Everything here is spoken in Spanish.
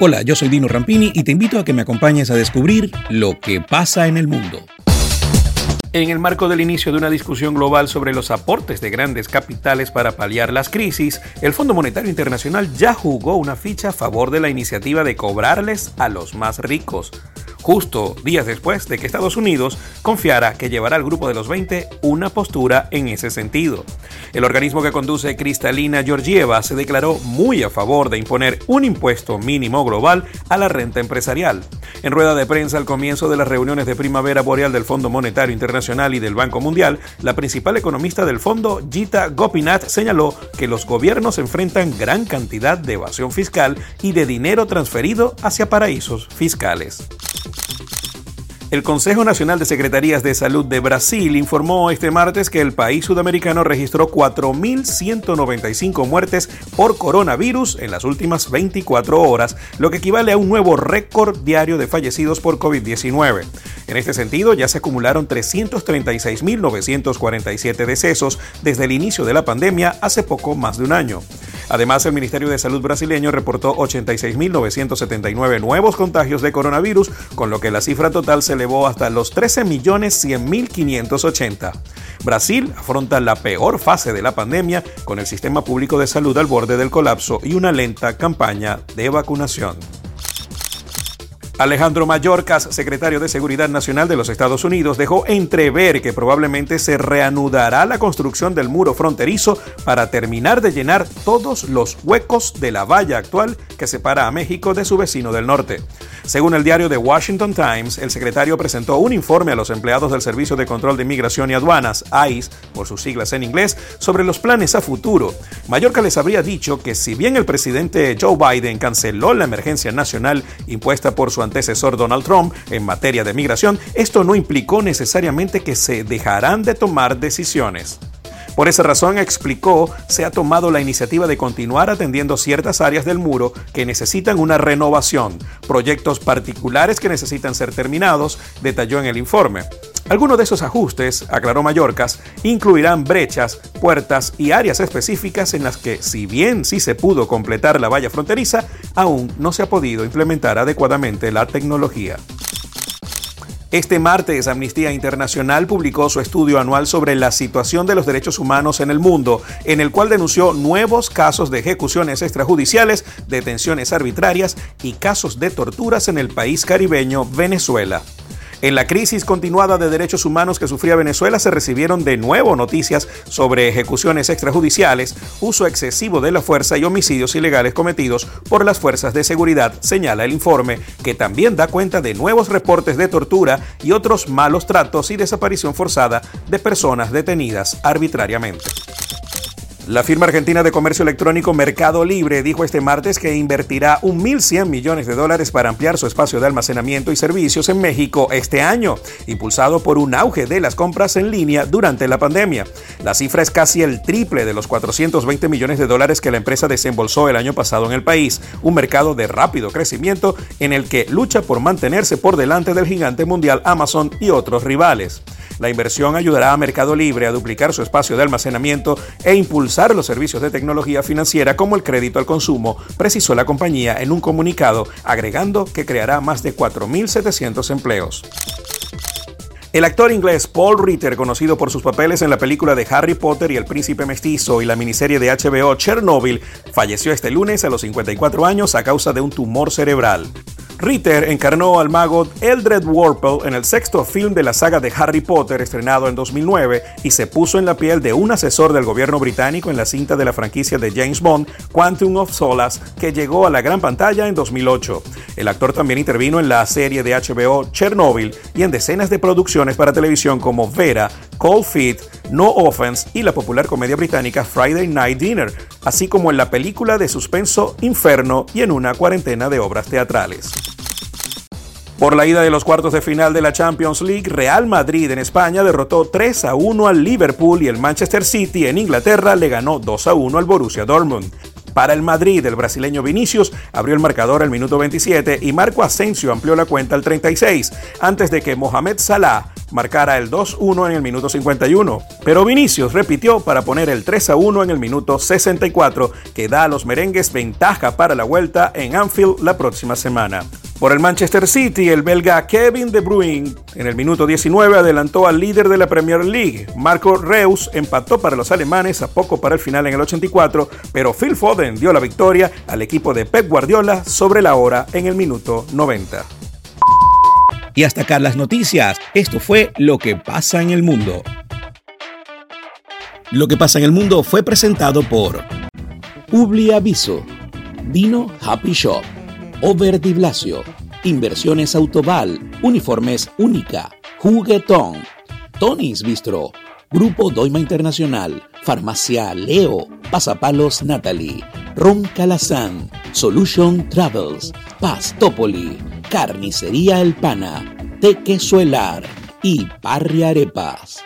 Hola, yo soy Dino Rampini y te invito a que me acompañes a descubrir lo que pasa en el mundo. En el marco del inicio de una discusión global sobre los aportes de grandes capitales para paliar las crisis, el Fondo Monetario Internacional ya jugó una ficha a favor de la iniciativa de cobrarles a los más ricos justo días después de que Estados Unidos confiara que llevará al grupo de los 20 una postura en ese sentido. El organismo que conduce Cristalina Georgieva se declaró muy a favor de imponer un impuesto mínimo global a la renta empresarial. En rueda de prensa al comienzo de las reuniones de primavera boreal del Fondo Monetario Internacional y del Banco Mundial, la principal economista del fondo, Gita Gopinath, señaló que los gobiernos enfrentan gran cantidad de evasión fiscal y de dinero transferido hacia paraísos fiscales. El Consejo Nacional de Secretarías de Salud de Brasil informó este martes que el país sudamericano registró 4.195 muertes por coronavirus en las últimas 24 horas, lo que equivale a un nuevo récord diario de fallecidos por COVID-19. En este sentido, ya se acumularon 336.947 decesos desde el inicio de la pandemia hace poco más de un año. Además, el Ministerio de Salud brasileño reportó 86.979 nuevos contagios de coronavirus, con lo que la cifra total se elevó hasta los 13.100.580. Brasil afronta la peor fase de la pandemia con el sistema público de salud al borde del colapso y una lenta campaña de vacunación. Alejandro Mayorkas, secretario de Seguridad Nacional de los Estados Unidos, dejó entrever que probablemente se reanudará la construcción del muro fronterizo para terminar de llenar todos los huecos de la valla actual que separa a México de su vecino del norte. Según el diario The Washington Times, el secretario presentó un informe a los empleados del Servicio de Control de Inmigración y Aduanas, ICE, por sus siglas en inglés, sobre los planes a futuro. Mallorca les habría dicho que si bien el presidente Joe Biden canceló la emergencia nacional impuesta por su antecesor Donald Trump en materia de migración, esto no implicó necesariamente que se dejarán de tomar decisiones. Por esa razón, explicó, se ha tomado la iniciativa de continuar atendiendo ciertas áreas del muro que necesitan una renovación, proyectos particulares que necesitan ser terminados, detalló en el informe. Algunos de esos ajustes, aclaró Mallorcas, incluirán brechas, puertas y áreas específicas en las que, si bien sí se pudo completar la valla fronteriza, aún no se ha podido implementar adecuadamente la tecnología. Este martes, Amnistía Internacional publicó su estudio anual sobre la situación de los derechos humanos en el mundo, en el cual denunció nuevos casos de ejecuciones extrajudiciales, detenciones arbitrarias y casos de torturas en el país caribeño Venezuela. En la crisis continuada de derechos humanos que sufría Venezuela se recibieron de nuevo noticias sobre ejecuciones extrajudiciales, uso excesivo de la fuerza y homicidios ilegales cometidos por las fuerzas de seguridad, señala el informe, que también da cuenta de nuevos reportes de tortura y otros malos tratos y desaparición forzada de personas detenidas arbitrariamente. La firma argentina de comercio electrónico Mercado Libre dijo este martes que invertirá 1.100 millones de dólares para ampliar su espacio de almacenamiento y servicios en México este año, impulsado por un auge de las compras en línea durante la pandemia. La cifra es casi el triple de los 420 millones de dólares que la empresa desembolsó el año pasado en el país, un mercado de rápido crecimiento en el que lucha por mantenerse por delante del gigante mundial Amazon y otros rivales. La inversión ayudará a Mercado Libre a duplicar su espacio de almacenamiento e impulsar los servicios de tecnología financiera como el crédito al consumo, precisó la compañía en un comunicado, agregando que creará más de 4.700 empleos. El actor inglés Paul Ritter, conocido por sus papeles en la película de Harry Potter y el Príncipe Mestizo y la miniserie de HBO Chernobyl, falleció este lunes a los 54 años a causa de un tumor cerebral. Ritter encarnó al mago Eldred Warple en el sexto film de la saga de Harry Potter estrenado en 2009 y se puso en la piel de un asesor del gobierno británico en la cinta de la franquicia de James Bond, Quantum of Solace, que llegó a la gran pantalla en 2008. El actor también intervino en la serie de HBO Chernobyl y en decenas de producciones para televisión como Vera, Cold Feet, No Offense y la popular comedia británica Friday Night Dinner, así como en la película de suspenso Inferno y en una cuarentena de obras teatrales. Por la ida de los cuartos de final de la Champions League, Real Madrid en España derrotó 3 a 1 al Liverpool y el Manchester City en Inglaterra le ganó 2 a 1 al Borussia Dortmund. Para el Madrid, el brasileño Vinicius abrió el marcador al minuto 27 y Marco Asensio amplió la cuenta al 36, antes de que Mohamed Salah marcara el 2-1 en el minuto 51, pero Vinicius repitió para poner el 3-1 en el minuto 64, que da a los merengues ventaja para la vuelta en Anfield la próxima semana. Por el Manchester City, el belga Kevin De Bruyne en el minuto 19 adelantó al líder de la Premier League. Marco Reus empató para los alemanes a poco para el final en el 84, pero Phil Foden dio la victoria al equipo de Pep Guardiola sobre la hora en el minuto 90. Y hasta acá las noticias. Esto fue Lo que pasa en el mundo. Lo que pasa en el mundo fue presentado por Publi Aviso, Vino Happy Shop. Over Di Blasio, Inversiones Autoval, Uniformes Única, Juguetón, Tony's Bistro, Grupo Doima Internacional, Farmacia Leo, Pasapalos Natalie, Ron Calazán, Solution Travels, Pastopoli, Carnicería El Pana, Tequesuelar. Y Parri Arepas.